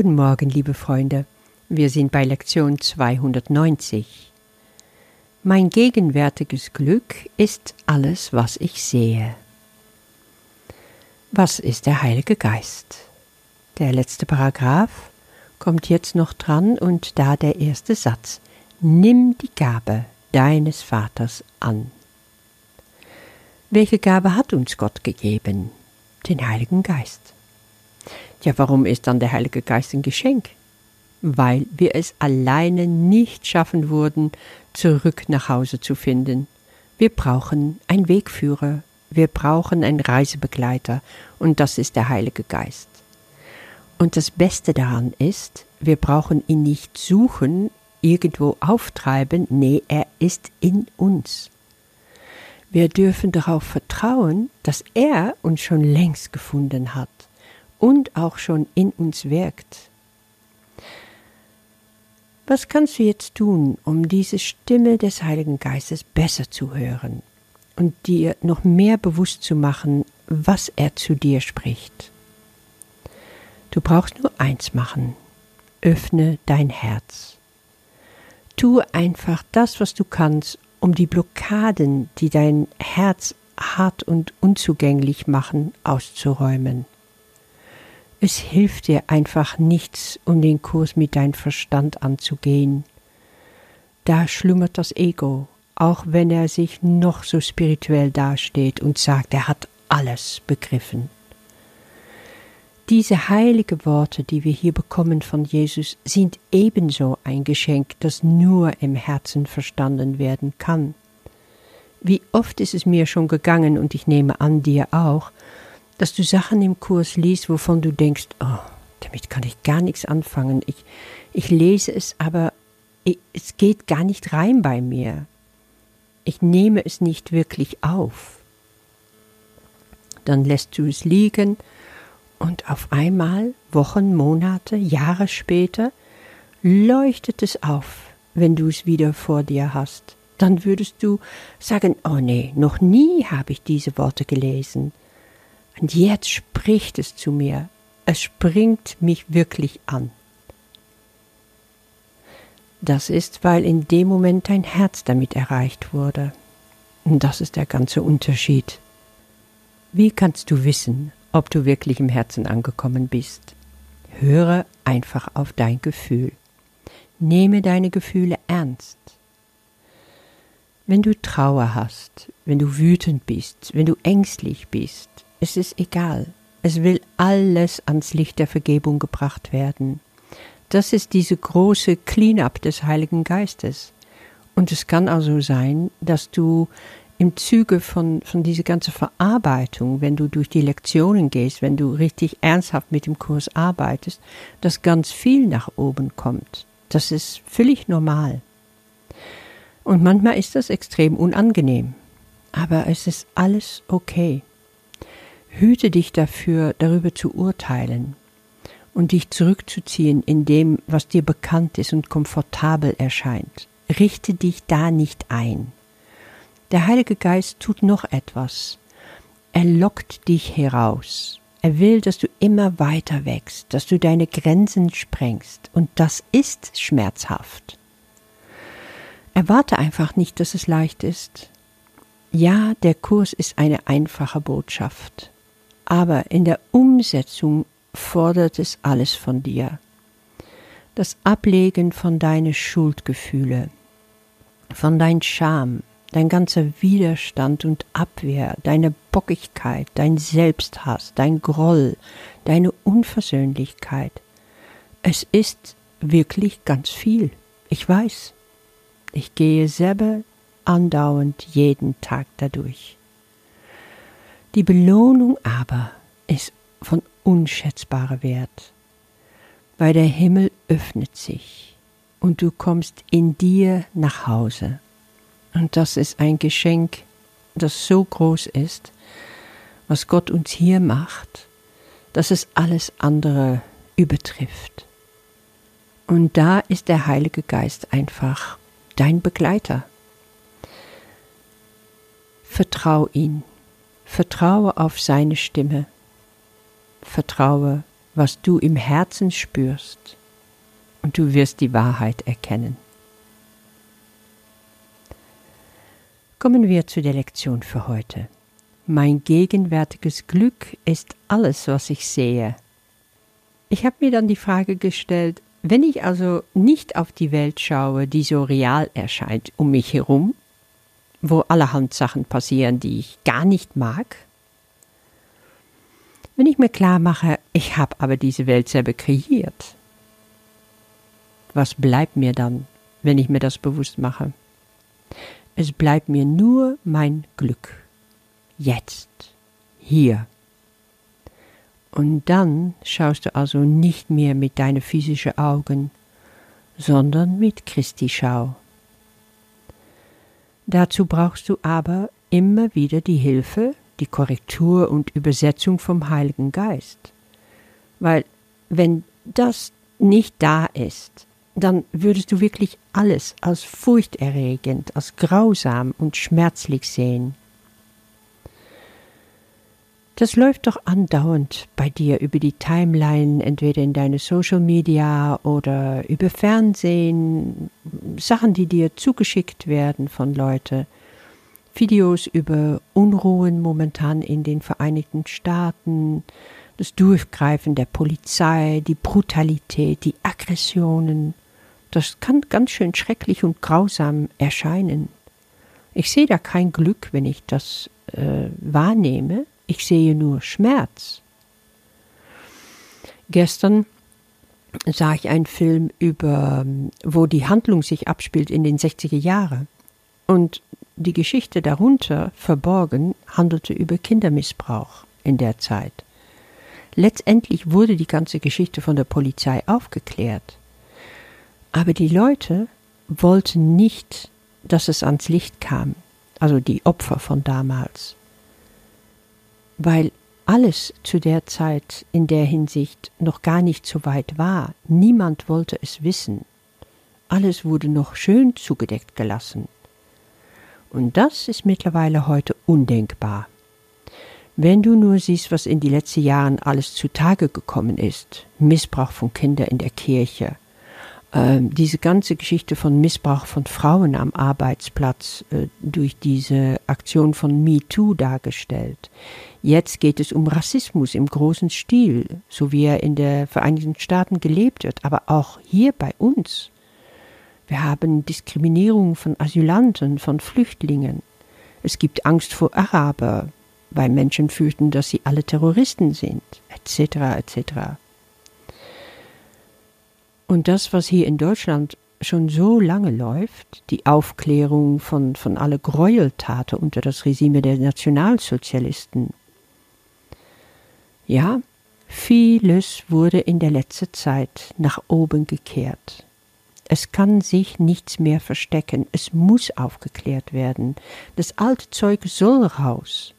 Guten Morgen, liebe Freunde. Wir sind bei Lektion 290. Mein gegenwärtiges Glück ist alles, was ich sehe. Was ist der Heilige Geist? Der letzte Paragraph kommt jetzt noch dran und da der erste Satz. Nimm die Gabe deines Vaters an. Welche Gabe hat uns Gott gegeben? Den Heiligen Geist. Ja, warum ist dann der Heilige Geist ein Geschenk? Weil wir es alleine nicht schaffen würden, zurück nach Hause zu finden. Wir brauchen einen Wegführer, wir brauchen einen Reisebegleiter, und das ist der Heilige Geist. Und das Beste daran ist, wir brauchen ihn nicht suchen, irgendwo auftreiben, nee, er ist in uns. Wir dürfen darauf vertrauen, dass er uns schon längst gefunden hat und auch schon in uns wirkt. Was kannst du jetzt tun, um diese Stimme des Heiligen Geistes besser zu hören und dir noch mehr bewusst zu machen, was er zu dir spricht? Du brauchst nur eins machen. Öffne dein Herz. Tu einfach das, was du kannst, um die Blockaden, die dein Herz hart und unzugänglich machen, auszuräumen. Es hilft dir einfach nichts, um den Kurs mit deinem Verstand anzugehen. Da schlummert das Ego, auch wenn er sich noch so spirituell dasteht und sagt, er hat alles begriffen. Diese heilige Worte, die wir hier bekommen von Jesus, sind ebenso ein Geschenk, das nur im Herzen verstanden werden kann. Wie oft ist es mir schon gegangen, und ich nehme an dir auch, dass du Sachen im Kurs liest, wovon du denkst, oh, damit kann ich gar nichts anfangen. Ich, ich lese es, aber ich, es geht gar nicht rein bei mir. Ich nehme es nicht wirklich auf. Dann lässt du es liegen und auf einmal, Wochen, Monate, Jahre später, leuchtet es auf, wenn du es wieder vor dir hast. Dann würdest du sagen, oh nee, noch nie habe ich diese Worte gelesen. Und jetzt spricht es zu mir. Es springt mich wirklich an. Das ist, weil in dem Moment dein Herz damit erreicht wurde. Und das ist der ganze Unterschied. Wie kannst du wissen, ob du wirklich im Herzen angekommen bist? Höre einfach auf dein Gefühl. Nehme deine Gefühle ernst. Wenn du Trauer hast, wenn du wütend bist, wenn du ängstlich bist, es ist egal. Es will alles ans Licht der Vergebung gebracht werden. Das ist diese große Clean-up des Heiligen Geistes. Und es kann also sein, dass du im Zuge von, von dieser ganzen Verarbeitung, wenn du durch die Lektionen gehst, wenn du richtig ernsthaft mit dem Kurs arbeitest, dass ganz viel nach oben kommt. Das ist völlig normal. Und manchmal ist das extrem unangenehm. Aber es ist alles okay. Hüte dich dafür, darüber zu urteilen und dich zurückzuziehen in dem, was dir bekannt ist und komfortabel erscheint. Richte dich da nicht ein. Der Heilige Geist tut noch etwas. Er lockt dich heraus. Er will, dass du immer weiter wächst, dass du deine Grenzen sprengst, und das ist schmerzhaft. Erwarte einfach nicht, dass es leicht ist. Ja, der Kurs ist eine einfache Botschaft aber in der Umsetzung fordert es alles von dir. Das Ablegen von deinen Schuldgefühle, von dein Scham, dein ganzer Widerstand und Abwehr, deine Bockigkeit, dein Selbsthass, dein Groll, deine Unversöhnlichkeit. Es ist wirklich ganz viel. Ich weiß. Ich gehe selber andauernd jeden Tag dadurch. Die Belohnung aber ist von unschätzbarem Wert, weil der Himmel öffnet sich und du kommst in dir nach Hause. Und das ist ein Geschenk, das so groß ist, was Gott uns hier macht, dass es alles andere übertrifft. Und da ist der Heilige Geist einfach dein Begleiter. Vertrau ihn. Vertraue auf seine Stimme. Vertraue, was du im Herzen spürst, und du wirst die Wahrheit erkennen. Kommen wir zu der Lektion für heute. Mein gegenwärtiges Glück ist alles, was ich sehe. Ich habe mir dann die Frage gestellt, wenn ich also nicht auf die Welt schaue, die so real erscheint um mich herum, wo allerhand Sachen passieren, die ich gar nicht mag, wenn ich mir klar mache, ich habe aber diese Welt selber kreiert, was bleibt mir dann, wenn ich mir das bewusst mache? Es bleibt mir nur mein Glück. Jetzt. Hier. Und dann schaust du also nicht mehr mit deinen physischen Augen, sondern mit Christi Schau. Dazu brauchst du aber immer wieder die Hilfe, die Korrektur und Übersetzung vom Heiligen Geist. Weil wenn das nicht da ist, dann würdest du wirklich alles als furchterregend, als grausam und schmerzlich sehen. Das läuft doch andauernd bei dir über die Timeline, entweder in deine Social Media oder über Fernsehen, Sachen, die dir zugeschickt werden von Leuten, Videos über Unruhen momentan in den Vereinigten Staaten, das Durchgreifen der Polizei, die Brutalität, die Aggressionen. Das kann ganz schön schrecklich und grausam erscheinen. Ich sehe da kein Glück, wenn ich das äh, wahrnehme ich sehe nur Schmerz. Gestern sah ich einen Film über, wo die Handlung sich abspielt in den 60er Jahren. Und die Geschichte darunter verborgen handelte über Kindermissbrauch in der Zeit. Letztendlich wurde die ganze Geschichte von der Polizei aufgeklärt. Aber die Leute wollten nicht, dass es ans Licht kam, also die Opfer von damals weil alles zu der Zeit in der Hinsicht noch gar nicht so weit war. Niemand wollte es wissen. Alles wurde noch schön zugedeckt gelassen. Und das ist mittlerweile heute undenkbar. Wenn du nur siehst, was in den letzten Jahren alles zutage gekommen ist, Missbrauch von Kindern in der Kirche, ähm, diese ganze Geschichte von Missbrauch von Frauen am Arbeitsplatz äh, durch diese Aktion von MeToo dargestellt. Jetzt geht es um Rassismus im großen Stil, so wie er in den Vereinigten Staaten gelebt wird, aber auch hier bei uns. Wir haben Diskriminierung von Asylanten, von Flüchtlingen. Es gibt Angst vor Araber, weil Menschen fürchten, dass sie alle Terroristen sind, etc. etc. Und das, was hier in Deutschland schon so lange läuft, die Aufklärung von, von alle Gräueltaten unter das Regime der Nationalsozialisten. Ja, vieles wurde in der letzten Zeit nach oben gekehrt. Es kann sich nichts mehr verstecken, es muss aufgeklärt werden. Das alte Zeug soll raus.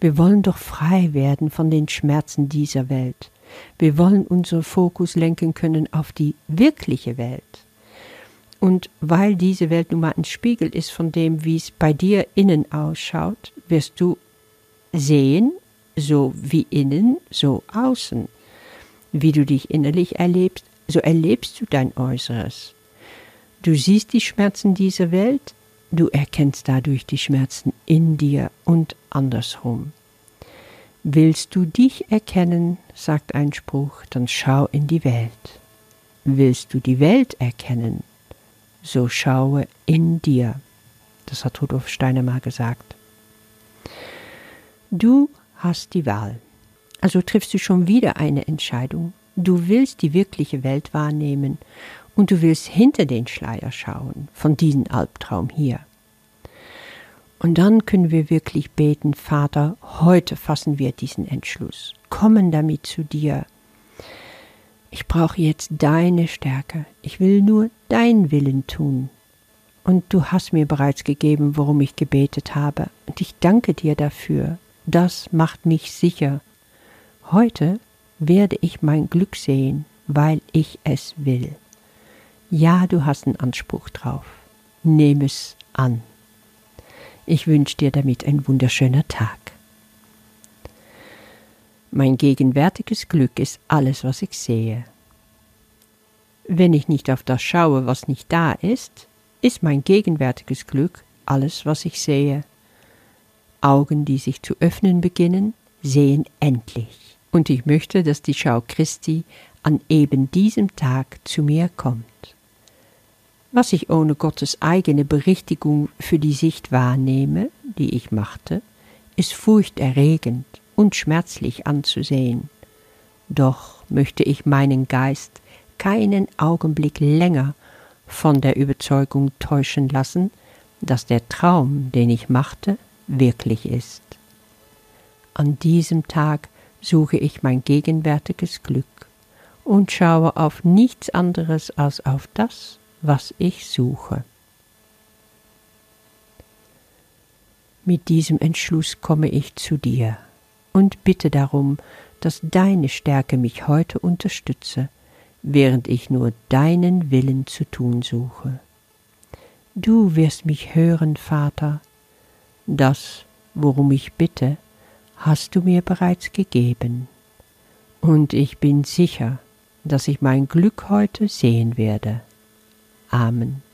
Wir wollen doch frei werden von den Schmerzen dieser Welt. Wir wollen unseren Fokus lenken können auf die wirkliche Welt. Und weil diese Welt nun mal ein Spiegel ist von dem, wie es bei dir innen ausschaut, wirst du sehen, so wie innen, so außen. Wie du dich innerlich erlebst, so erlebst du dein Äußeres. Du siehst die Schmerzen dieser Welt, du erkennst dadurch die Schmerzen in dir und andersrum. Willst du dich erkennen, sagt ein Spruch, dann schau in die Welt. Willst du die Welt erkennen, so schaue in dir. Das hat Rudolf Steiner mal gesagt. Du hast die Wahl. Also triffst du schon wieder eine Entscheidung. Du willst die wirkliche Welt wahrnehmen und du willst hinter den Schleier schauen von diesem Albtraum hier. Und dann können wir wirklich beten, Vater, heute fassen wir diesen Entschluss, kommen damit zu dir. Ich brauche jetzt deine Stärke, ich will nur dein Willen tun. Und du hast mir bereits gegeben, worum ich gebetet habe, und ich danke dir dafür. Das macht mich sicher. Heute werde ich mein Glück sehen, weil ich es will. Ja, du hast einen Anspruch drauf. Nimm es an. Ich wünsche dir damit ein wunderschöner Tag. Mein gegenwärtiges Glück ist alles, was ich sehe. Wenn ich nicht auf das schaue, was nicht da ist, ist mein gegenwärtiges Glück alles, was ich sehe. Augen, die sich zu öffnen beginnen, sehen endlich. Und ich möchte, dass die Schau Christi an eben diesem Tag zu mir kommt. Was ich ohne Gottes eigene Berichtigung für die Sicht wahrnehme, die ich machte, ist furchterregend und schmerzlich anzusehen. Doch möchte ich meinen Geist keinen Augenblick länger von der Überzeugung täuschen lassen, dass der Traum, den ich machte, wirklich ist. An diesem Tag suche ich mein gegenwärtiges Glück und schaue auf nichts anderes als auf das, was ich suche. Mit diesem Entschluss komme ich zu dir und bitte darum, dass deine Stärke mich heute unterstütze, während ich nur deinen Willen zu tun suche. Du wirst mich hören, Vater. Das, worum ich bitte, hast du mir bereits gegeben. Und ich bin sicher, dass ich mein Glück heute sehen werde. Amen.